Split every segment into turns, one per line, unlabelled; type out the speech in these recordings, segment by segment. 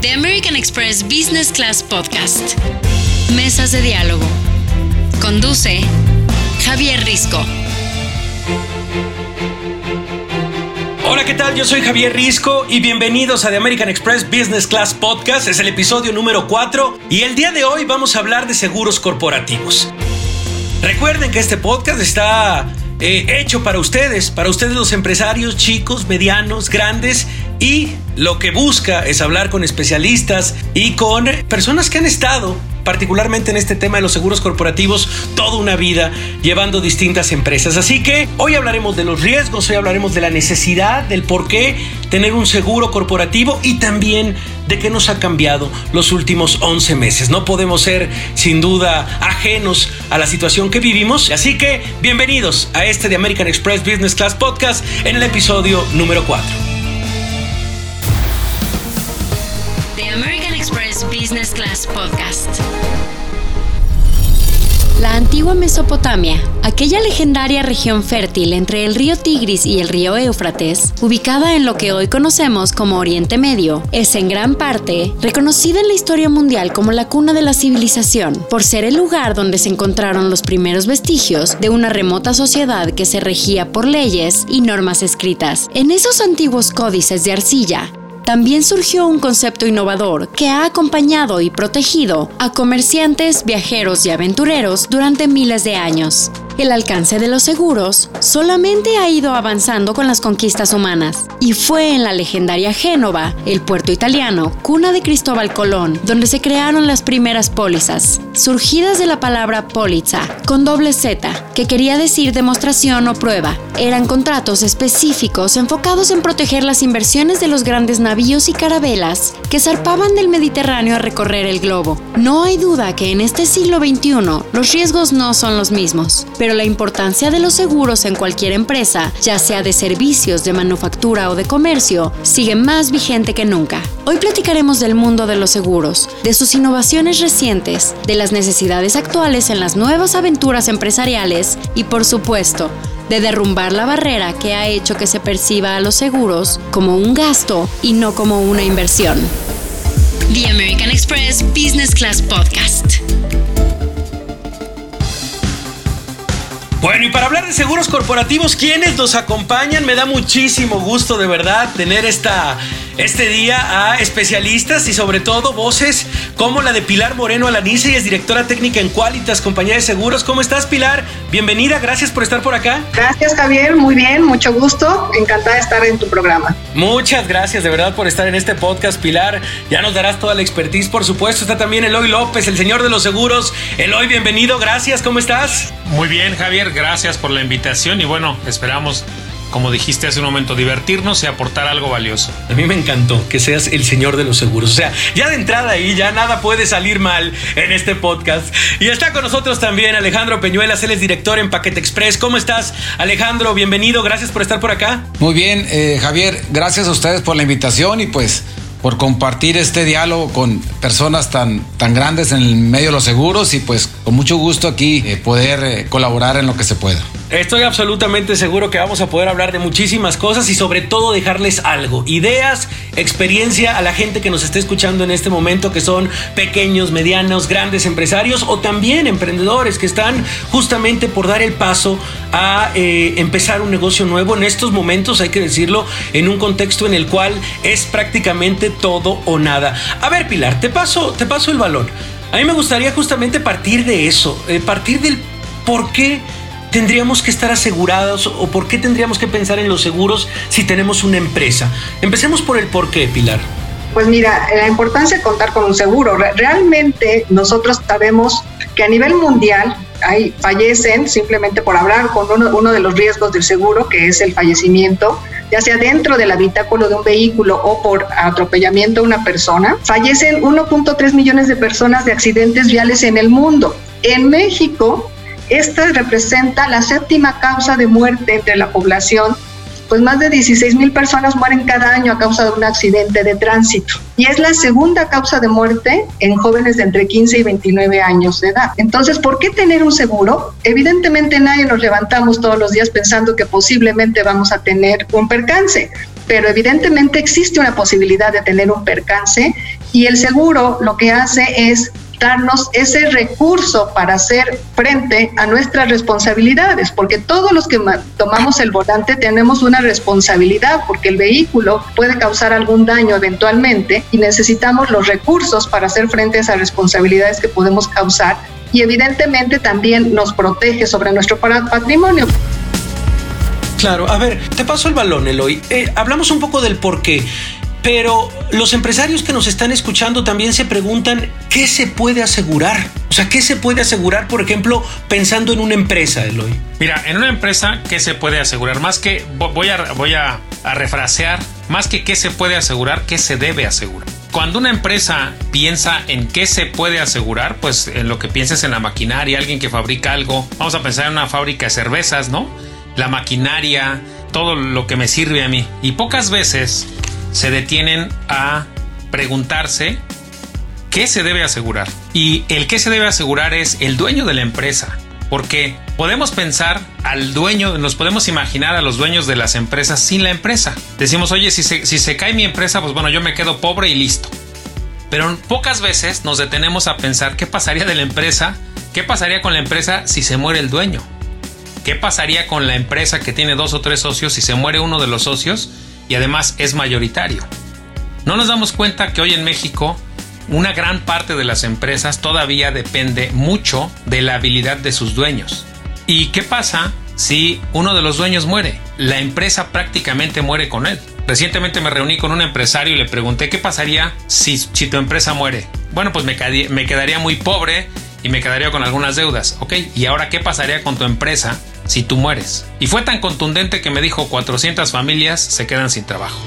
The American Express Business Class Podcast. Mesas de diálogo. Conduce Javier Risco.
Hola, ¿qué tal? Yo soy Javier Risco y bienvenidos a The American Express Business Class Podcast. Es el episodio número 4 y el día de hoy vamos a hablar de seguros corporativos. Recuerden que este podcast está eh, hecho para ustedes, para ustedes los empresarios chicos, medianos, grandes y lo que busca es hablar con especialistas y con personas que han estado particularmente en este tema de los seguros corporativos, toda una vida llevando distintas empresas. Así que hoy hablaremos de los riesgos, hoy hablaremos de la necesidad, del por qué tener un seguro corporativo y también de qué nos ha cambiado los últimos 11 meses. No podemos ser sin duda ajenos a la situación que vivimos. Así que bienvenidos a este de American Express Business Class Podcast en el episodio número 4.
Business Class Podcast. La antigua Mesopotamia, aquella legendaria región fértil entre el río Tigris y el río Éufrates, ubicada en lo que hoy conocemos como Oriente Medio, es en gran parte reconocida en la historia mundial como la cuna de la civilización, por ser el lugar donde se encontraron los primeros vestigios de una remota sociedad que se regía por leyes y normas escritas. En esos antiguos códices de arcilla, también surgió un concepto innovador que ha acompañado y protegido a comerciantes, viajeros y aventureros durante miles de años el alcance de los seguros solamente ha ido avanzando con las conquistas humanas, y fue en la legendaria Génova, el puerto italiano, cuna de Cristóbal Colón, donde se crearon las primeras pólizas, surgidas de la palabra póliza, con doble Z, que quería decir demostración o prueba. Eran contratos específicos enfocados en proteger las inversiones de los grandes navíos y carabelas que zarpaban del Mediterráneo a recorrer el globo. No hay duda que en este siglo XXI los riesgos no son los mismos, pero la importancia de los seguros en cualquier empresa, ya sea de servicios, de manufactura o de comercio, sigue más vigente que nunca. Hoy platicaremos del mundo de los seguros, de sus innovaciones recientes, de las necesidades actuales en las nuevas aventuras empresariales y, por supuesto, de derrumbar la barrera que ha hecho que se perciba a los seguros como un gasto y no como una inversión. The American Express Business Class Podcast.
Bueno, y para hablar de seguros corporativos, ¿quiénes nos acompañan? Me da muchísimo gusto de verdad tener esta este día a especialistas y sobre todo voces como la de Pilar Moreno Alanice y es directora técnica en Qualitas, compañía de seguros. ¿Cómo estás, Pilar? Bienvenida, gracias por estar por acá.
Gracias, Javier, muy bien, mucho gusto, encantada de estar en tu programa.
Muchas gracias de verdad por estar en este podcast, Pilar. Ya nos darás toda la expertise, por supuesto. Está también Eloy López, el señor de los seguros. Eloy, bienvenido, gracias, ¿cómo estás?
Muy bien, Javier, gracias por la invitación y bueno, esperamos como dijiste hace un momento, divertirnos y aportar algo valioso.
A mí me encantó que seas el señor de los seguros. O sea, ya de entrada ahí ya nada puede salir mal en este podcast. Y está con nosotros también Alejandro Peñuelas, él es director en Paquete Express. ¿Cómo estás, Alejandro? Bienvenido, gracias por estar por acá.
Muy bien, eh, Javier, gracias a ustedes por la invitación y pues por compartir este diálogo con personas tan, tan grandes en el medio de los seguros y pues con mucho gusto aquí eh, poder eh, colaborar en lo que se pueda.
Estoy absolutamente seguro que vamos a poder hablar de muchísimas cosas y sobre todo dejarles algo, ideas, experiencia a la gente que nos esté escuchando en este momento, que son pequeños, medianos, grandes empresarios o también emprendedores que están justamente por dar el paso a eh, empezar un negocio nuevo en estos momentos, hay que decirlo, en un contexto en el cual es prácticamente todo o nada. A ver, Pilar, te paso, te paso el balón. A mí me gustaría justamente partir de eso, eh, partir del por qué tendríamos que estar asegurados o por qué tendríamos que pensar en los seguros si tenemos una empresa? Empecemos por el por qué, Pilar.
Pues mira, la importancia de contar con un seguro. Realmente nosotros sabemos que a nivel mundial hay, fallecen simplemente por hablar con uno, uno, de los riesgos del seguro, que es el fallecimiento, ya sea dentro del habitáculo de un vehículo o por atropellamiento de una persona. Fallecen 1.3 millones de personas de accidentes viales en el mundo. En México, esta representa la séptima causa de muerte entre la población, pues más de 16 mil personas mueren cada año a causa de un accidente de tránsito. Y es la segunda causa de muerte en jóvenes de entre 15 y 29 años de edad. Entonces, ¿por qué tener un seguro? Evidentemente nadie nos levantamos todos los días pensando que posiblemente vamos a tener un percance pero evidentemente existe una posibilidad de tener un percance Y el seguro lo que hace es darnos ese recurso para hacer frente a nuestras responsabilidades, porque todos los que tomamos el volante tenemos una responsabilidad, porque el vehículo puede causar algún daño eventualmente y necesitamos los recursos para hacer frente a esas responsabilidades que podemos causar y evidentemente también nos protege sobre nuestro patrimonio.
Claro, a ver, te paso el balón, Eloy. Eh, hablamos un poco del por qué. Pero los empresarios que nos están escuchando también se preguntan qué se puede asegurar. O sea, ¿qué se puede asegurar, por ejemplo, pensando en una empresa, Eloy?
Mira, en una empresa, ¿qué se puede asegurar? Más que, voy a, voy a, refrasear, más que qué se puede asegurar, qué se debe asegurar. Cuando una empresa piensa en qué se puede asegurar, pues en lo que pienses en la maquinaria, alguien que fabrica algo, vamos a pensar en una fábrica de cervezas, ¿no? La maquinaria, todo lo que me sirve a mí. Y pocas veces se detienen a preguntarse qué se debe asegurar. Y el qué se debe asegurar es el dueño de la empresa. Porque podemos pensar al dueño, nos podemos imaginar a los dueños de las empresas sin la empresa. Decimos, oye, si se, si se cae mi empresa, pues bueno, yo me quedo pobre y listo. Pero pocas veces nos detenemos a pensar qué pasaría de la empresa, qué pasaría con la empresa si se muere el dueño. ¿Qué pasaría con la empresa que tiene dos o tres socios si se muere uno de los socios y además es mayoritario. No nos damos cuenta que hoy en México una gran parte de las empresas todavía depende mucho de la habilidad de sus dueños. ¿Y qué pasa si uno de los dueños muere? La empresa prácticamente muere con él. Recientemente me reuní con un empresario y le pregunté qué pasaría si, si tu empresa muere. Bueno, pues me, me quedaría muy pobre y me quedaría con algunas deudas. Ok, ¿y ahora qué pasaría con tu empresa si tú mueres. Y fue tan contundente que me dijo 400 familias se quedan sin trabajo.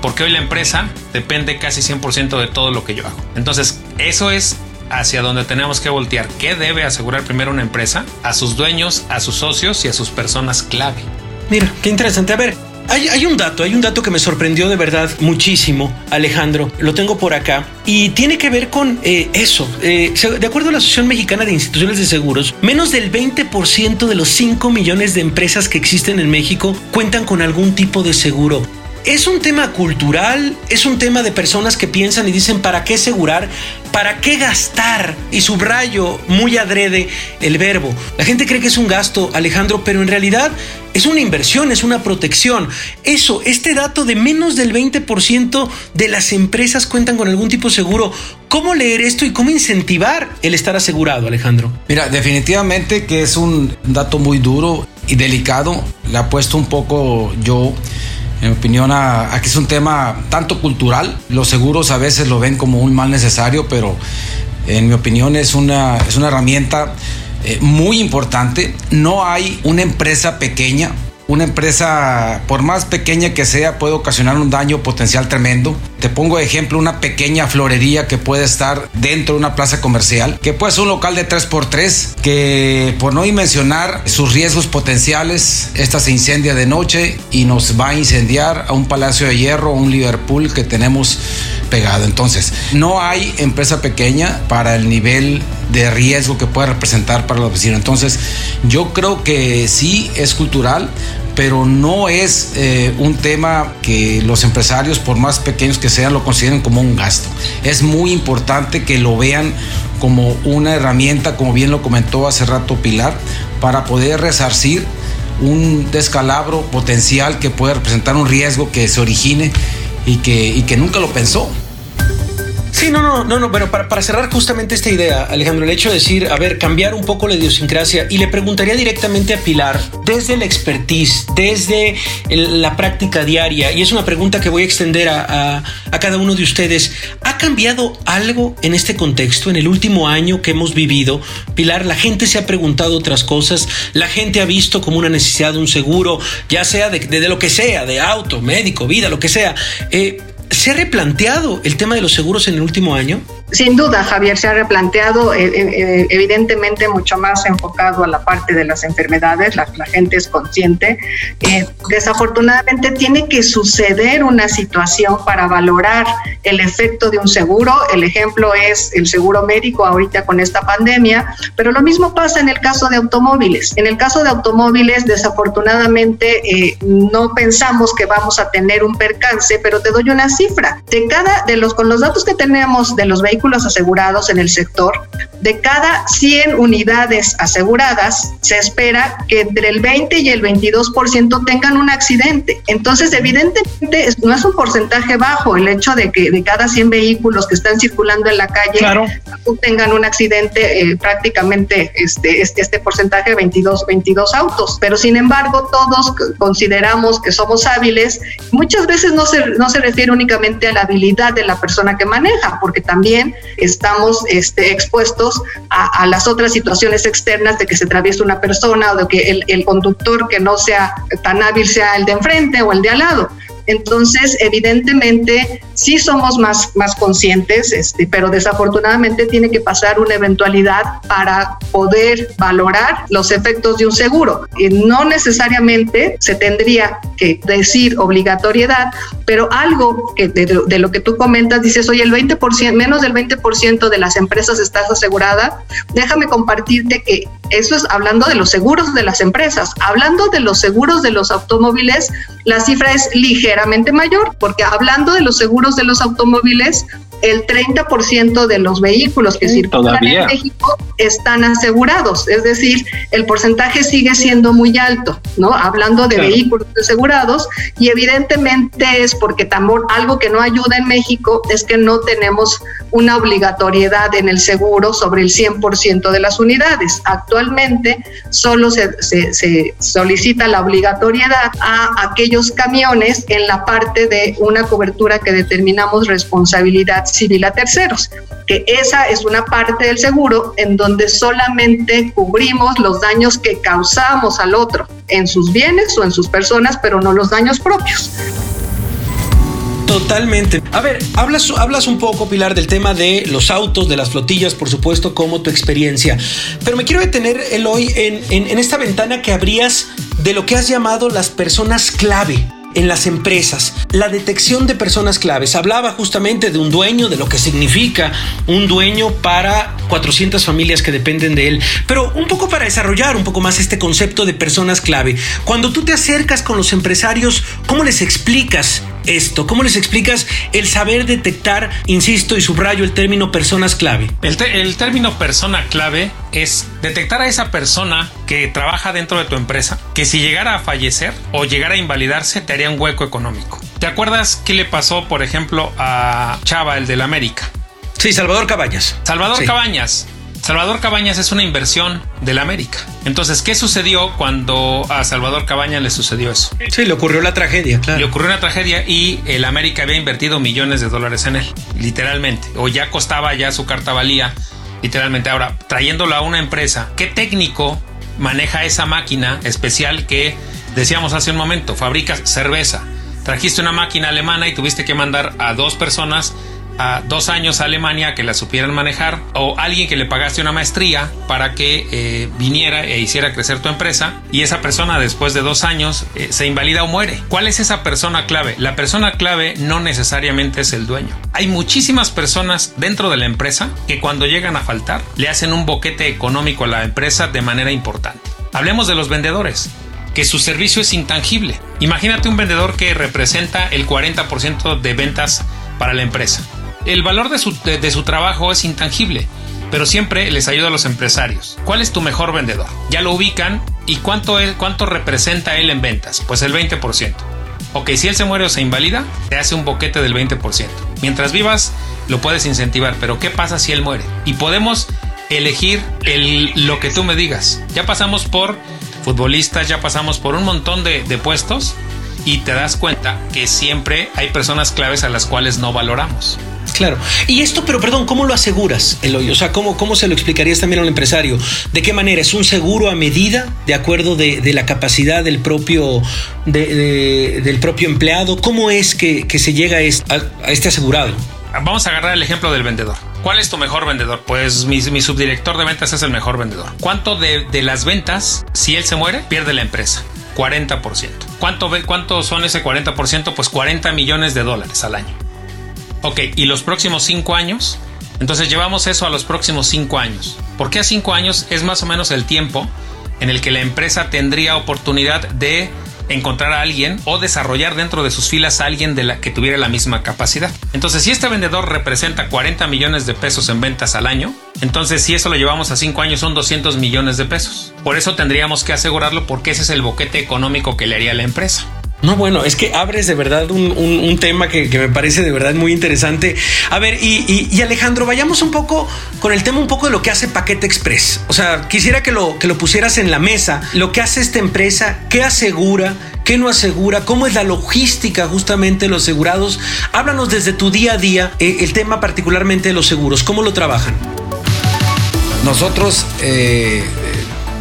Porque hoy la empresa depende casi 100% de todo lo que yo hago. Entonces, eso es hacia donde tenemos que voltear. ¿Qué debe asegurar primero una empresa? A sus dueños, a sus socios y a sus personas clave.
Mira, qué interesante. A ver, hay, un dato, hay un dato que me sorprendió de verdad muchísimo, Alejandro. Lo tengo por acá y tiene que ver con eh, eso. Eh, de acuerdo a la Asociación Mexicana de Instituciones de Seguros, menos del 20% de los 5 millones de empresas que existen en México cuentan con algún tipo de seguro. Es un tema cultural, es un tema de personas que piensan y dicen, ¿para qué asegurar? ¿Para qué gastar? Y subrayo muy adrede el verbo. La gente cree que es un gasto, Alejandro, pero en realidad es una inversión, es una protección. Eso, este dato de menos del 20% de las empresas cuentan con algún tipo de seguro. ¿Cómo leer esto y cómo incentivar el estar asegurado, Alejandro?
Mira, definitivamente que es un dato muy duro y delicado. Le apuesto un poco yo en mi opinión, a, que es un tema tanto cultural. Los seguros a veces lo ven como un mal necesario, pero en mi opinión es una, es una herramienta eh, muy importante. No hay una empresa pequeña una empresa, por más pequeña que sea, puede ocasionar un daño potencial tremendo. Te pongo de ejemplo una pequeña florería que puede estar dentro de una plaza comercial, que puede ser un local de 3x3, que por no mencionar sus riesgos potenciales, esta se incendia de noche y nos va a incendiar a un Palacio de Hierro, un Liverpool que tenemos pegado. Entonces, no hay empresa pequeña para el nivel de riesgo que puede representar para los vecinos. Entonces, yo creo que sí es cultural, pero no es eh, un tema que los empresarios, por más pequeños que sean, lo consideren como un gasto. Es muy importante que lo vean como una herramienta, como bien lo comentó hace rato Pilar, para poder resarcir un descalabro potencial que puede representar un riesgo que se origine y que, y que nunca lo pensó.
Sí, no, no, no, no, pero para, para, cerrar justamente esta idea, Alejandro, el hecho de decir, a ver, cambiar un poco la idiosincrasia y le preguntaría directamente a Pilar, desde la expertise, desde la práctica diaria, y es una pregunta que voy a extender a, a cada uno de ustedes, ¿ha cambiado algo en este contexto, en el último año que hemos vivido? Pilar, la gente se ha preguntado otras cosas, la gente ha visto como una necesidad de un seguro, ya sea de, de, de lo que sea, de auto, médico, vida, lo que sea. Eh, ¿Se ha replanteado el tema de los seguros en el último año?
Sin duda, Javier, se ha replanteado eh, eh, eh, evidentemente mucho más enfocado a la parte de las enfermedades, la, gente es consciente. desafortunadamente tiene que suceder una situación para valorar el efecto de un seguro. El ejemplo es el seguro médico ahorita con esta pandemia, pero lo mismo pasa en el caso de automóviles. En el caso de automóviles, desafortunadamente no pensamos que vamos a tener un percance, pero te doy una cifra. De cada, de los, con los datos que tenemos de los vehículos asegurados en el sector, de cada 100 unidades aseguradas, se espera que entre el 20 y el 22% tengan un accidente. Entonces, evidentemente, no es un porcentaje bajo el hecho de que de cada 100 vehículos que están circulando en la calle tengan un accidente, eh, prácticamente este, este, este porcentaje de 22, 22 autos. Pero sin embargo, todos consideramos que somos hábiles. Muchas veces no se, no se refiere únicamente a la habilidad de la persona que maneja, porque también estamos este, expuestos a, las otras situaciones externas de que se atraviesa una persona o de que el, el conductor que no sea tan hábil sea el de enfrente o el de al lado. Entonces, evidentemente, sí somos más, más conscientes, este, pero desafortunadamente tiene que pasar una eventualidad para poder valorar los efectos de un seguro. Y no necesariamente se tendría que decir obligatoriedad, pero algo que de, lo que tú comentas, dices, oye, el 20%, menos del 20% de las empresas estás asegurada, déjame compartirte que eso es hablando de los seguros de las empresas. Hablando de los seguros de los automóviles, la cifra es ligeramente mayor, porque hablando de los seguros de los automóviles, el 30% de los vehículos que circulan en México están asegurados, es decir, el porcentaje sigue siendo muy alto, ¿no? Hablando de vehículos asegurados y evidentemente es porque también algo que no ayuda en México es que no tenemos una obligatoriedad en el seguro sobre el 100% de las unidades. Actualmente solo se, se solicita la obligatoriedad a aquellos camiones en la parte de una cobertura que determinamos responsabilidad civil a terceros, que esa es una parte del seguro en donde solamente cubrimos los daños que causamos al otro en sus bienes o en sus personas, pero no los daños propios.
Totalmente. A ver, hablas, hablas un poco, Pilar, del tema de los autos, de las flotillas, por supuesto, como tu experiencia. Pero me quiero detener, Eloy, en, en, en esta ventana que abrías de lo que has llamado las personas clave en las empresas, la detección de personas claves. Hablaba justamente de un dueño, de lo que significa un dueño para 400 familias que dependen de él, pero un poco para desarrollar un poco más este concepto de personas clave. Cuando tú te acercas con los empresarios, ¿cómo les explicas esto? ¿Cómo les explicas el saber detectar, insisto y subrayo el término personas clave?
El, el, término persona clave es detectar a esa persona que trabaja dentro de tu empresa, que si llegara a fallecer o llegara a invalidarse, te haría un hueco económico. ¿Te acuerdas qué le pasó, por ejemplo, a Chava, el del América?
Sí, Salvador Cabañas.
Salvador Cabañas Salvador Cabañas es una inversión del América. Entonces, ¿qué sucedió cuando a Salvador Cabañas le sucedió eso?
Sí, le ocurrió la tragedia, claro.
Le ocurrió una tragedia y el América había invertido millones de dólares en él, literalmente. O ya costaba, ya su carta valía, literalmente. Ahora, trayéndolo a una empresa, ¿qué técnico maneja esa máquina especial que decíamos hace un momento? Fabricas cerveza. Trajiste una máquina alemana y tuviste que mandar a dos personas a dos años a Alemania que la supieran manejar o alguien que le pagaste una maestría para que eh, viniera e hiciera crecer tu empresa y esa persona después de dos años eh, se invalida o muere. ¿Cuál es esa persona clave? La persona clave no necesariamente es el dueño. Hay muchísimas personas dentro de la empresa que cuando llegan a faltar le hacen un boquete económico a la empresa de manera importante. Hablemos de los vendedores que su servicio es intangible. Imagínate un vendedor que representa el 40% de ventas para la empresa el valor de su, de, su trabajo es intangible, pero siempre les ayuda a los empresarios. ¿Cuál es tu mejor vendedor? Ya lo ubican y cuánto, es, cuánto representa él en ventas? Pues el 20%. Ok, si él se muere o se invalida, te hace un boquete del 20%. Mientras vivas, lo puedes incentivar, pero ¿qué pasa si él muere? Y podemos elegir el, lo que tú me digas. Ya pasamos por futbolistas, ya pasamos por un montón de, de puestos y te das cuenta que siempre hay personas claves a las cuales no valoramos.
Claro. Y esto, pero perdón, ¿cómo lo aseguras, Eloy? O sea, ¿cómo, ¿cómo se lo explicarías también al empresario? ¿De qué manera? ¿Es un seguro a medida de acuerdo de, la capacidad del propio, de, del propio empleado? ¿Cómo es que, se llega a este, asegurado?
Vamos a agarrar el ejemplo del vendedor. ¿Cuál es tu mejor vendedor? Pues mi, subdirector de ventas es el mejor vendedor. ¿Cuánto de, de las ventas, si él se muere, pierde la empresa? 40%. ¿Cuánto, ¿Cuánto son ese 40%? Pues 40 millones de dólares al año. Ok, ¿y los próximos cinco años? Entonces llevamos eso a los próximos cinco años. ¿Por qué a cinco años? Es más o menos el tiempo en el que la empresa tendría oportunidad de encontrar a alguien o desarrollar dentro de sus filas a alguien de la que tuviera la misma capacidad. Entonces, si este vendedor representa 40 millones de pesos en ventas al año, entonces si eso lo llevamos a 5 años son 200 millones de pesos. Por eso tendríamos que asegurarlo porque ese es el boquete económico que le haría la empresa.
No, bueno, es que abres de verdad un, tema que, me parece de verdad muy interesante. A ver, y, Alejandro, vayamos un poco con el tema un poco de lo que hace Paquete Express. O sea, quisiera que lo, que lo pusieras en la mesa, lo que hace esta empresa, qué asegura, qué no asegura, cómo es la logística justamente de los asegurados. Háblanos desde tu día a día eh, el tema particularmente de los seguros, cómo lo trabajan.
Nosotros eh,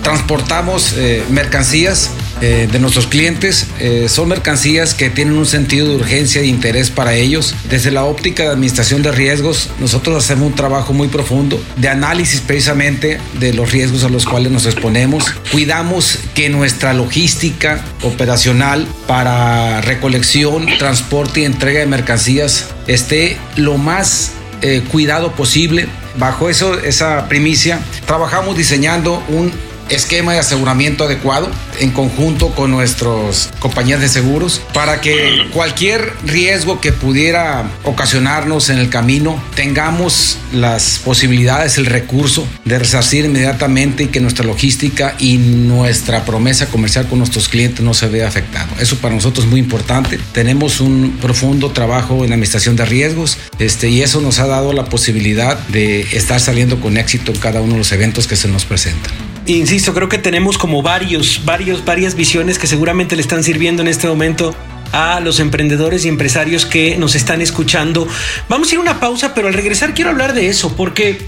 transportamos eh, mercancías eh, de nuestros clientes eh, son mercancías que tienen un sentido de urgencia e interés para ellos. Desde la óptica de administración de riesgos, nosotros hacemos un trabajo muy profundo de análisis precisamente de los riesgos a los cuales nos exponemos. Cuidamos que nuestra logística operacional para recolección, transporte y entrega de mercancías esté lo más eh, cuidado posible. Bajo eso, esa primicia, trabajamos diseñando un esquema de aseguramiento adecuado en conjunto con nuestros compañías de seguros para que cualquier riesgo que pudiera ocasionarnos en el camino tengamos las posibilidades, el recurso de resarcir inmediatamente y que nuestra logística y nuestra promesa comercial con nuestros clientes no se vea afectado. Eso para nosotros es muy importante. Tenemos un profundo trabajo en administración de riesgos este, y eso nos ha dado la posibilidad de estar saliendo con éxito en cada uno de los eventos que se nos presentan
insisto, creo que tenemos como varios, varios, varias visiones que seguramente le están sirviendo en este momento a los emprendedores y empresarios que nos están escuchando. Vamos a ir a una pausa, pero al regresar quiero hablar de eso, porque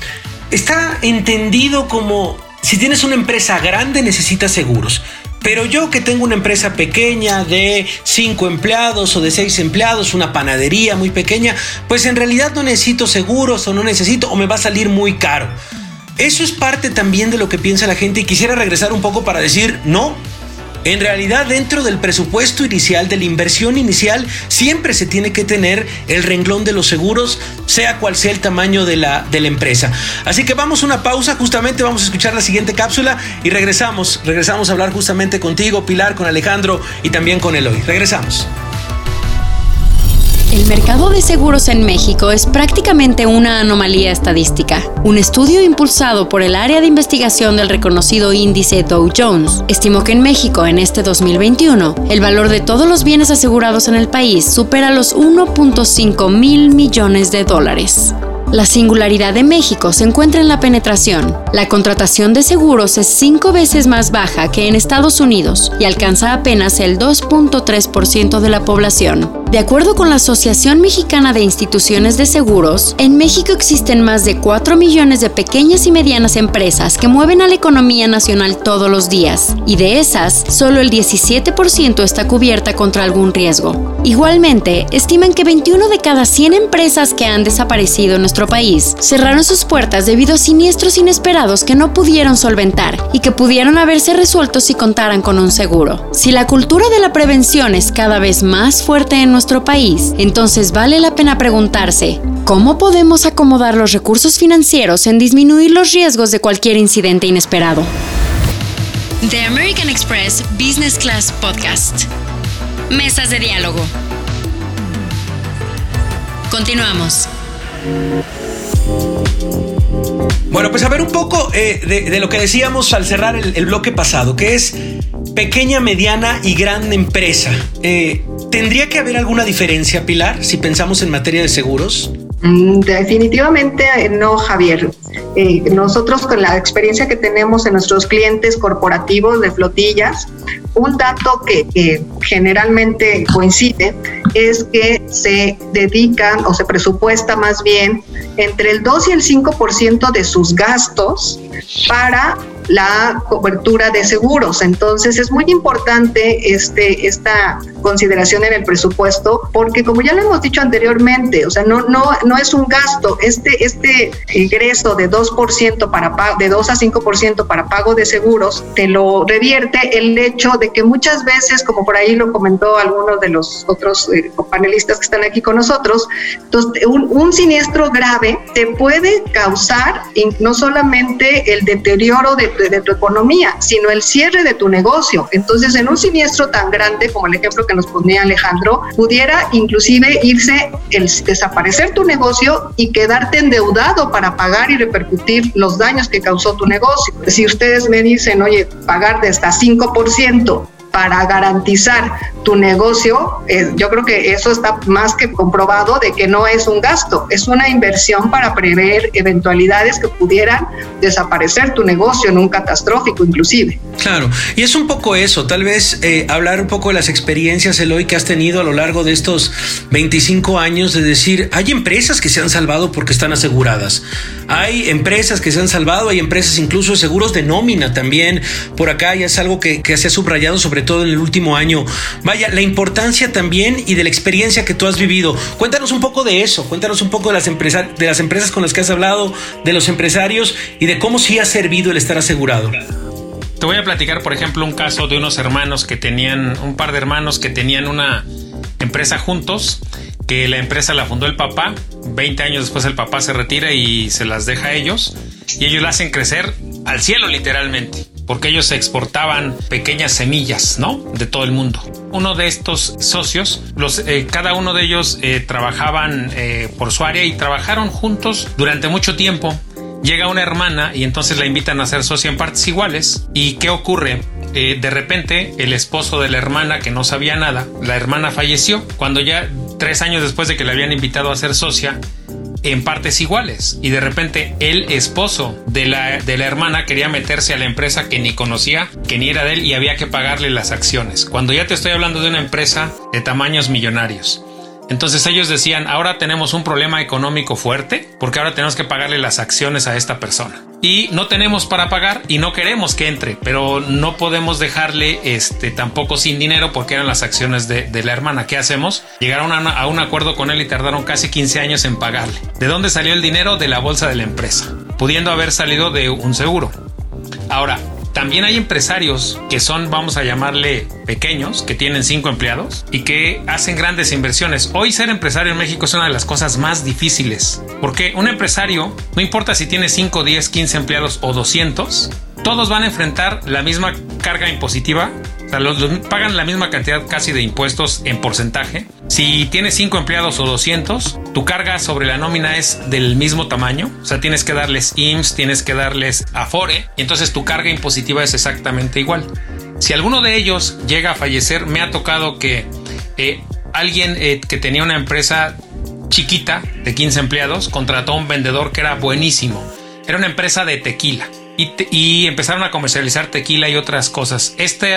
está entendido como si tienes una empresa grande necesitas seguros. Pero yo que tengo una empresa pequeña de cinco empleados o de seis empleados, una panadería muy pequeña, pues en realidad no necesito seguros o no necesito o me va a salir muy caro. Eso es parte también de lo que piensa la gente y quisiera regresar un poco para decir, no, en realidad, dentro del presupuesto inicial, de la inversión inicial, siempre se tiene que tener el renglón de los seguros, sea cual sea el tamaño de la, de la empresa. Así que vamos a una pausa, justamente vamos a escuchar la siguiente cápsula y regresamos. Regresamos a hablar justamente contigo, Pilar, con Alejandro y también con Eloy. Regresamos.
El mercado de seguros en México es prácticamente una anomalía estadística. Un estudio impulsado por el área de investigación del reconocido índice Dow Jones estimó que en México en este 2021 el valor de todos los bienes asegurados en el país supera los 1.5 mil millones de dólares. La singularidad de México se encuentra en la penetración. La contratación de seguros es cinco veces más baja que en Estados Unidos y alcanza apenas el 2.3% de la población. De acuerdo con la Asociación Mexicana de Instituciones de Seguros, en México existen más de 4 millones de pequeñas y medianas empresas que mueven a la economía nacional todos los días, y de esas, solo el 17% está cubierta contra algún riesgo. Igualmente, estiman que 21 de cada 100 empresas que han desaparecido en nuestro país cerraron sus puertas debido a siniestros inesperados que no pudieron solventar y que pudieron haberse resuelto si contaran con un seguro. Si la cultura de la prevención es cada vez más fuerte en nuestro país, entonces vale la pena preguntarse, ¿cómo podemos acomodar los recursos financieros en disminuir los riesgos de cualquier incidente inesperado? The American Express Business Class Podcast. Mesas de diálogo. Continuamos.
Bueno, pues a ver un poco eh, de, lo que decíamos al cerrar el, bloque pasado, que es pequeña, mediana y gran empresa. Eh, ¿Tendría que haber alguna diferencia, Pilar, si pensamos en materia de seguros?
Mm, definitivamente eh, no, Javier. nosotros con la experiencia que tenemos en nuestros clientes corporativos de flotillas, un dato que, generalmente coincide es que se dedican o se presupuesta más bien entre el 2 y el 5% de sus gastos para la cobertura de seguros. Entonces es muy importante este, esta consideración en el presupuesto porque como ya lo hemos dicho anteriormente, o sea, no, no, no es un gasto, este, este ingreso de 2% para de 2 a 5% para pago de seguros, te lo revierte el hecho de que muchas veces, como por ahí lo comentó algunos de los otros eh, panelistas que están aquí con nosotros, entonces, un, un siniestro grave te puede causar no solamente el deterioro de de, tu economía, sino el cierre de tu negocio. Entonces, en un siniestro tan grande como el ejemplo que nos ponía Alejandro, pudiera inclusive irse el desaparecer tu negocio y quedarte endeudado para pagar y repercutir los daños que causó tu negocio. Si ustedes me dicen, oye, pagar de hasta 5%, para garantizar tu negocio, eh, yo creo que eso está más que comprobado de que no es un gasto, es una inversión para prever eventualidades que pudieran desaparecer tu negocio en un catastrófico inclusive.
Claro, y es un poco eso, tal vez eh, hablar un poco de las experiencias, Eloy, que has tenido a lo largo de estos 25 años, de decir, hay empresas que se han salvado porque están aseguradas, hay empresas que se han salvado, hay empresas incluso de seguros de nómina también, por acá ya es algo que, que se ha subrayado sobre todo en el último año. Vaya, la importancia también y de la experiencia que tú has vivido. Cuéntanos un poco de eso, cuéntanos un poco de las, empresas, de las empresas con las que has hablado, de los empresarios y de cómo sí ha servido el estar asegurado.
Te voy a platicar, por ejemplo, un caso de unos hermanos que tenían, un par de hermanos que tenían una empresa juntos, que la empresa la fundó el papá, 20 años después el papá se retira y se las deja a ellos, y ellos la hacen crecer al cielo literalmente porque ellos exportaban pequeñas semillas, ¿no? De todo el mundo. Uno de estos socios, eh, cada uno de ellos eh, trabajaban eh, por su área y trabajaron juntos durante mucho tiempo. Llega una hermana y entonces la invitan a ser socia en partes iguales. ¿Y qué ocurre? de repente el esposo de la hermana que no sabía nada, la hermana falleció. Cuando ya tres años después de que le habían invitado a ser socia, en partes iguales. Y de repente el esposo de la, de la hermana quería meterse a la empresa que ni conocía, que ni era de él y había que pagarle las acciones. Cuando ya te estoy hablando de una empresa de tamaños millonarios. Entonces ellos decían, ahora tenemos un problema económico fuerte porque ahora tenemos que pagarle las acciones a esta persona. Y no tenemos para pagar y no queremos que entre, pero no podemos dejarle este, tampoco sin dinero porque eran las acciones de, la hermana. ¿Qué hacemos? Llegaron a, un acuerdo con él y tardaron casi 15 años en pagarle. ¿De dónde salió el dinero? De la bolsa de la empresa, pudiendo haber salido de un seguro. Ahora, también hay empresarios que son, vamos a llamarle pequeños, que tienen cinco empleados y que hacen grandes inversiones. Hoy ser empresario en México es una de las cosas más difíciles, porque un empresario, no importa si tiene 5, 10, 15 empleados o 200, todos van a enfrentar la misma carga impositiva, o sea, pagan la misma cantidad casi de impuestos en porcentaje. Si tienes 5 empleados o 200, tu carga sobre la nómina es del mismo tamaño, o sea, tienes que darles IMSS, tienes que darles Afore, y entonces tu carga impositiva es exactamente igual. Si alguno de ellos llega a fallecer, me ha tocado que eh, alguien eh, que tenía una empresa chiquita de 15 empleados contrató a un vendedor que era buenísimo. Era una empresa de tequila y, empezaron a comercializar tequila y otras cosas. Este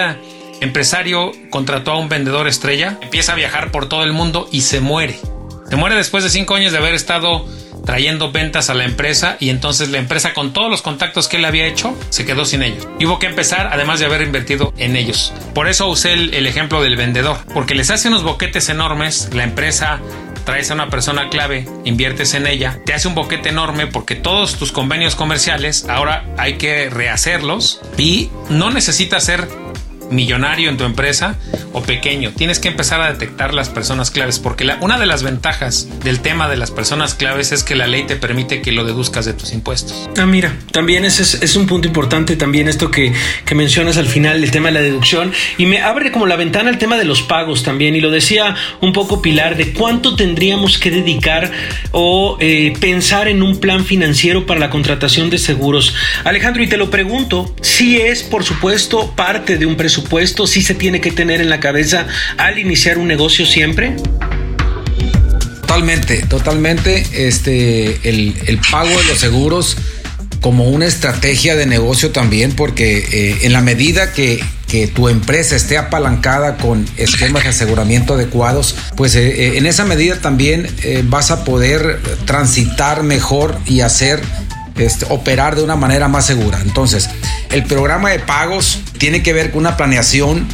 empresario contrató a un vendedor estrella, empieza a viajar por todo el mundo y se muere. Se muere después de cinco años de haber estado trayendo ventas a la empresa y entonces la empresa con todos los contactos que él había hecho se quedó sin ellos. Hubo que empezar además de haber invertido en ellos. Por eso usé el, el ejemplo del vendedor, porque les hace unos boquetes enormes, la empresa traes a una persona clave, inviertes en ella, te hace un boquete enorme porque todos tus convenios comerciales ahora hay que rehacerlos y no necesitas ser millonario en tu empresa o pequeño. Tienes que empezar a detectar las personas claves porque una de las ventajas del tema de las personas claves es que la ley te permite que lo deduzcas de tus impuestos.
Ah, mira, también ese es, un punto importante también esto que, que, mencionas al final, el tema de la deducción y me abre como la ventana el tema de los pagos también y lo decía un poco Pilar de cuánto tendríamos que dedicar o eh, pensar en un plan financiero para la contratación de seguros. Alejandro, y te lo pregunto, si es por supuesto parte de un presupuesto presupuesto sí se tiene que tener en la cabeza al iniciar un negocio siempre?
Totalmente, totalmente. Este, el, pago de los seguros como una estrategia de negocio también, porque eh, en la medida que, tu empresa esté apalancada con esquemas de aseguramiento adecuados, pues eh, eh, en esa medida también vas a poder transitar mejor y hacer este, operar de una manera más segura. Entonces, el programa de pagos tiene que ver con una planeación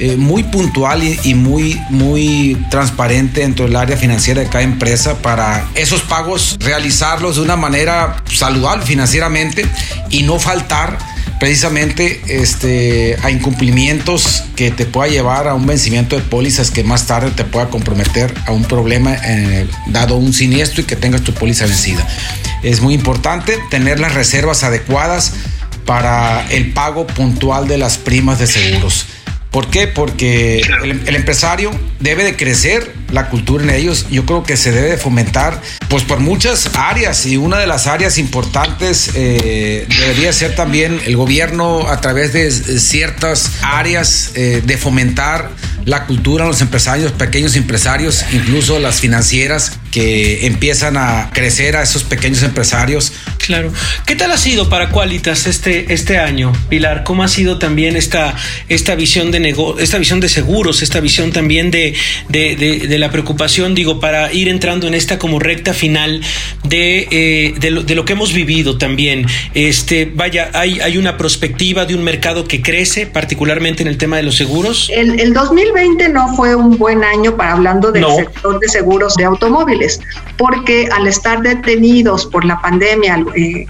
eh, muy puntual y, muy, muy transparente dentro del área financiera de cada empresa para esos pagos realizarlos de una manera saludable financieramente y no faltar precisamente este, a incumplimientos que te pueda llevar a un vencimiento de pólizas que más tarde te pueda comprometer a un problema eh, dado un siniestro y que tengas tu póliza vencida. Es muy importante tener las reservas adecuadas para el pago puntual de las primas de seguros. ¿Por qué? Porque el, empresario debe de crecer la cultura en ellos. Yo creo que se debe de fomentar, pues por muchas áreas y una de las áreas importantes eh, debería ser también el gobierno a través de ciertas áreas eh, de fomentar la cultura en los empresarios, pequeños empresarios, incluso las financieras que empiezan a crecer a esos pequeños empresarios.
Claro. ¿Qué tal ha sido para Qualitas este, este año, Pilar? ¿Cómo ha sido también esta, esta visión de esta visión de seguros, esta visión también de, de, la preocupación, digo, para ir entrando en esta como recta final de, eh, de, lo, que hemos vivido también? Este, vaya, hay, hay una perspectiva de un mercado que crece, particularmente en el tema de los seguros.
El, el 2020 no fue un buen año para hablando del sector de seguros de automóviles, porque al estar detenidos por la pandemia, eh,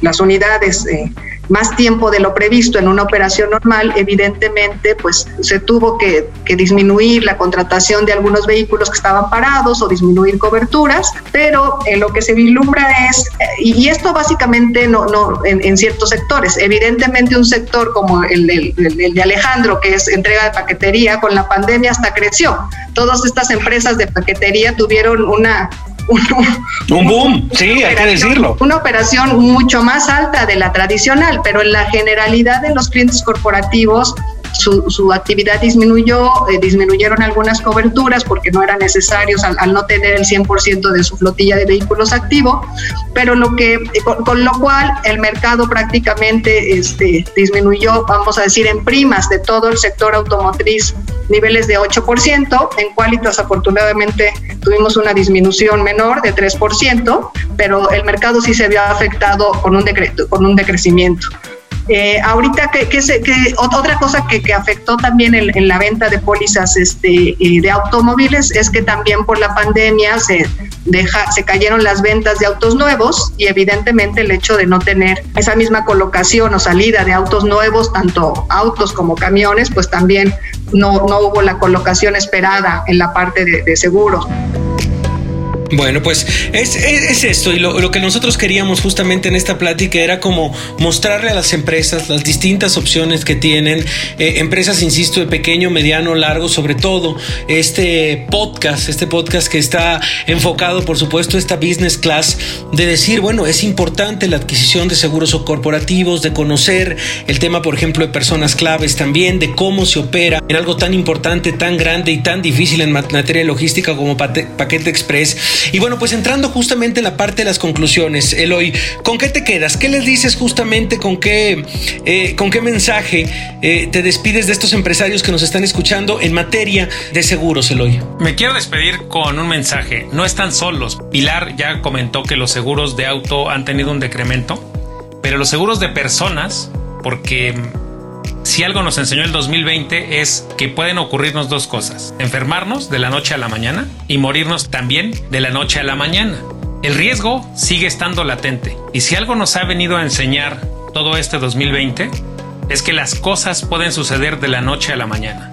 las unidades eh, más tiempo de lo previsto en una operación normal, evidentemente pues se tuvo que, disminuir la contratación de algunos vehículos que estaban parados o disminuir coberturas, pero en lo que se vislumbra es, y, esto básicamente no, no en, ciertos sectores, evidentemente un sector como el, de Alejandro, que es entrega de paquetería, con la pandemia hasta creció. Todas estas empresas de paquetería tuvieron una
un, boom, sí, hay que decirlo.
Una operación mucho más alta de la tradicional, pero en la generalidad de los clientes corporativos su, actividad disminuyó, eh, disminuyeron algunas coberturas porque no eran necesarios al, no tener el 100% de su flotilla de vehículos activo, pero lo que, eh, con, lo cual el mercado prácticamente este, disminuyó, vamos a decir, en primas de todo el sector automotriz, niveles de 8%, en Qualitas afortunadamente tuvimos una disminución menor de 3%, pero el mercado sí se vio afectado con un, con un decrecimiento. Eh, ahorita, que, que, otra cosa que, que afectó también en, la venta de pólizas este, eh, de automóviles es que también por la pandemia se, deja, se cayeron las ventas de autos nuevos y evidentemente el hecho de no tener esa misma colocación o salida de autos nuevos, tanto autos como camiones, pues también no, no hubo la colocación esperada en la parte de seguros.
Bueno, pues es, esto y lo, que nosotros queríamos justamente en esta plática era como mostrarle a las empresas las distintas opciones que tienen, eh, empresas, insisto, de pequeño, mediano, largo, sobre todo este podcast, este podcast que está enfocado, por supuesto, esta business class, de decir, bueno, es importante la adquisición de seguros corporativos, de conocer el tema, por ejemplo, de personas claves también, de cómo se opera en algo tan importante, tan grande y tan difícil en materia de logística como Paquete Express y bueno, pues entrando justamente en la parte de las conclusiones, Eloy, ¿con qué te quedas? ¿Qué les dices justamente? ¿Con qué, eh, con qué mensaje eh, te despides de estos empresarios que nos están escuchando en materia de seguros, Eloy?
Me quiero despedir con un mensaje. No están solos. Pilar ya comentó que los seguros de auto han tenido un decremento, pero los seguros de personas, porque si algo nos enseñó el 2020 es que pueden ocurrirnos dos cosas, enfermarnos de la noche a la mañana y morirnos también de la noche a la mañana. El riesgo sigue estando latente y si algo nos ha venido a enseñar todo este 2020 es que las cosas pueden suceder de la noche a la mañana.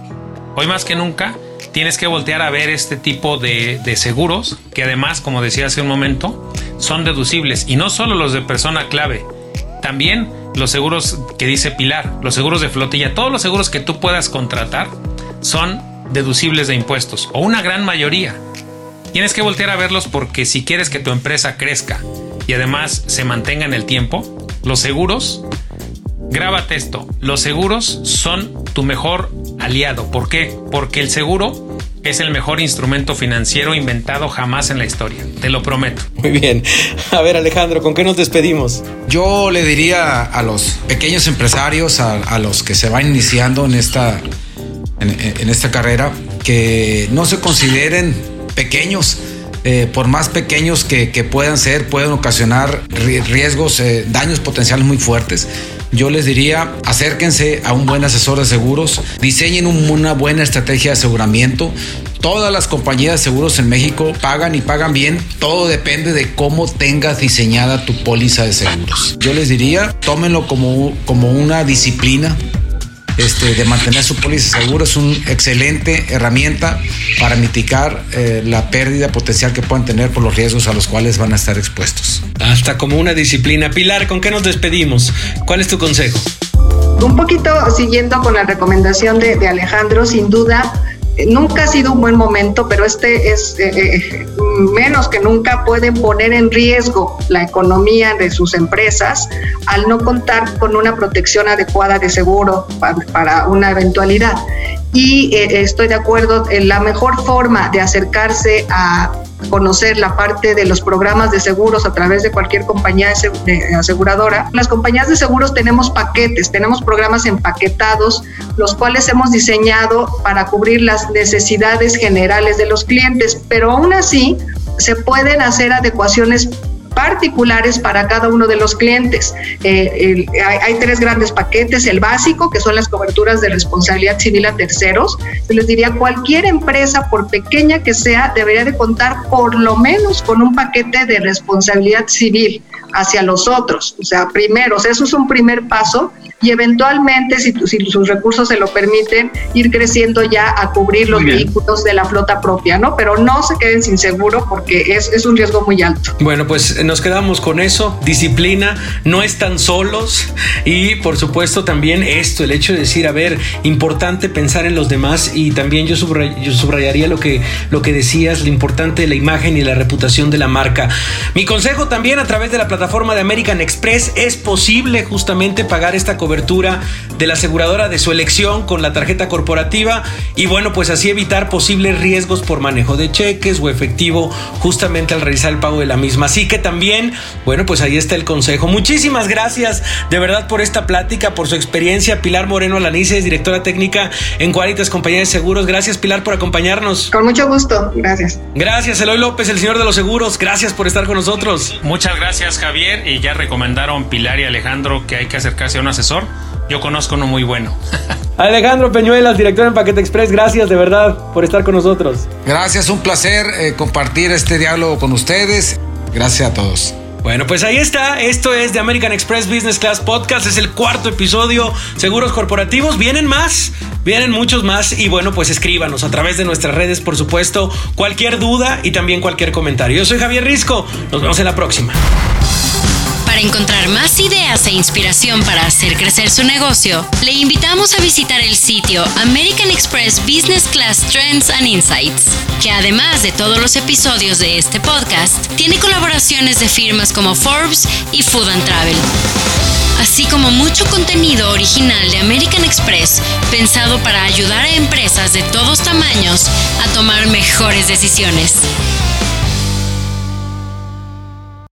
Hoy más que nunca tienes que voltear a ver este tipo de, de, seguros que además, como decía hace un momento, son deducibles y no solo los de persona clave, también los seguros que dice Pilar, los seguros de flotilla, todos los seguros que tú puedas contratar son deducibles de impuestos o una gran mayoría. Tienes que voltear a verlos porque si quieres que tu empresa crezca y además se mantenga en el tiempo, los seguros, grábate esto, los seguros son tu mejor aliado. ¿Por qué? Porque el seguro es el mejor instrumento financiero inventado jamás en la historia, te lo prometo.
Muy bien. A ver Alejandro, ¿con qué nos despedimos?
Yo le diría a los pequeños empresarios, a, los que se van iniciando en esta, en, esta carrera, que no se consideren pequeños. Eh, por más pequeños que, puedan ser, pueden ocasionar riesgos, eh, daños potenciales muy fuertes yo les diría, acérquense a un buen asesor de seguros, diseñen una buena estrategia de aseguramiento. Todas las compañías de seguros en México pagan y pagan bien. Todo depende de cómo tengas diseñada tu póliza de seguros. Yo les diría, tómenlo como, como una disciplina este, de mantener su póliza seguro es una excelente herramienta para mitigar eh, la pérdida potencial que puedan tener por los riesgos a los cuales van a estar expuestos.
Hasta como una disciplina. Pilar, ¿con qué nos despedimos? ¿Cuál es tu consejo?
Un poquito siguiendo con la recomendación de, de Alejandro, sin duda, nunca ha sido un buen momento, pero este es eh, eh, menos que nunca pueden poner en riesgo la economía de sus empresas al no contar con una protección adecuada de seguro para, una eventualidad. Y eh, estoy de acuerdo, en la mejor forma de acercarse a conocer la parte de los programas de seguros a través de cualquier compañía aseguradora. Las compañías de seguros tenemos paquetes, tenemos programas empaquetados, los cuales hemos diseñado para cubrir las necesidades generales de los clientes, pero aún así se pueden hacer adecuaciones particulares para cada uno de los clientes. Eh, hay, tres grandes paquetes, el básico, que son las coberturas de responsabilidad civil a terceros. Les diría, cualquier empresa, por pequeña que sea, debería de contar por lo menos con un paquete de responsabilidad civil hacia los otros. O sea, primero, eso es un primer paso y eventualmente, si, si, sus recursos se lo permiten, ir creciendo ya a cubrir los vehículos de la flota propia, ¿no? Pero no se queden sin seguro porque es, es un riesgo muy alto.
Bueno, pues nos quedamos con eso, disciplina, no están solos y por supuesto también esto, el hecho de decir, a ver, importante pensar en los demás y también yo, yo subrayaría lo que, lo que decías, lo importante de la imagen y la reputación de la marca. Mi consejo también a través de la plataforma de American Express es posible justamente pagar esta cobertura de la aseguradora de su elección con la tarjeta corporativa y bueno, pues así evitar posibles riesgos por manejo de cheques o efectivo justamente al realizar el pago de la misma. Así que también, bueno, pues ahí está el consejo. Muchísimas gracias de verdad por esta plática, por su experiencia. Pilar Moreno Alanice es directora técnica en Cuaritas Compañía de Seguros. Gracias Pilar por acompañarnos.
Con mucho gusto, gracias.
Gracias Eloy López, el señor de los seguros. Gracias por estar con nosotros.
Muchas gracias Javier y ya recomendaron Pilar y Alejandro que hay que acercarse a un asesor yo conozco uno muy bueno.
Alejandro Peñuelas, director en Paquete Express, gracias de verdad por estar con nosotros.
Gracias, un placer eh, compartir este diálogo con ustedes. Gracias a todos.
Bueno, pues ahí está. Esto es de American Express Business Class Podcast. Es el cuarto episodio. Seguros corporativos. Vienen más. Vienen muchos más. Y bueno, pues escríbanos a través de nuestras redes, por supuesto. Cualquier duda y también cualquier comentario. Yo soy Javier Risco. Nos vemos en la próxima.
Encontrar más ideas e inspiración para hacer crecer su negocio, le invitamos a visitar el sitio American Express Business Class Trends and Insights, que además de todos los episodios de este podcast, tiene colaboraciones de firmas como Forbes y Food and Travel así como mucho contenido original de American Express pensado para ayudar a empresas de todos tamaños a tomar mejores decisiones.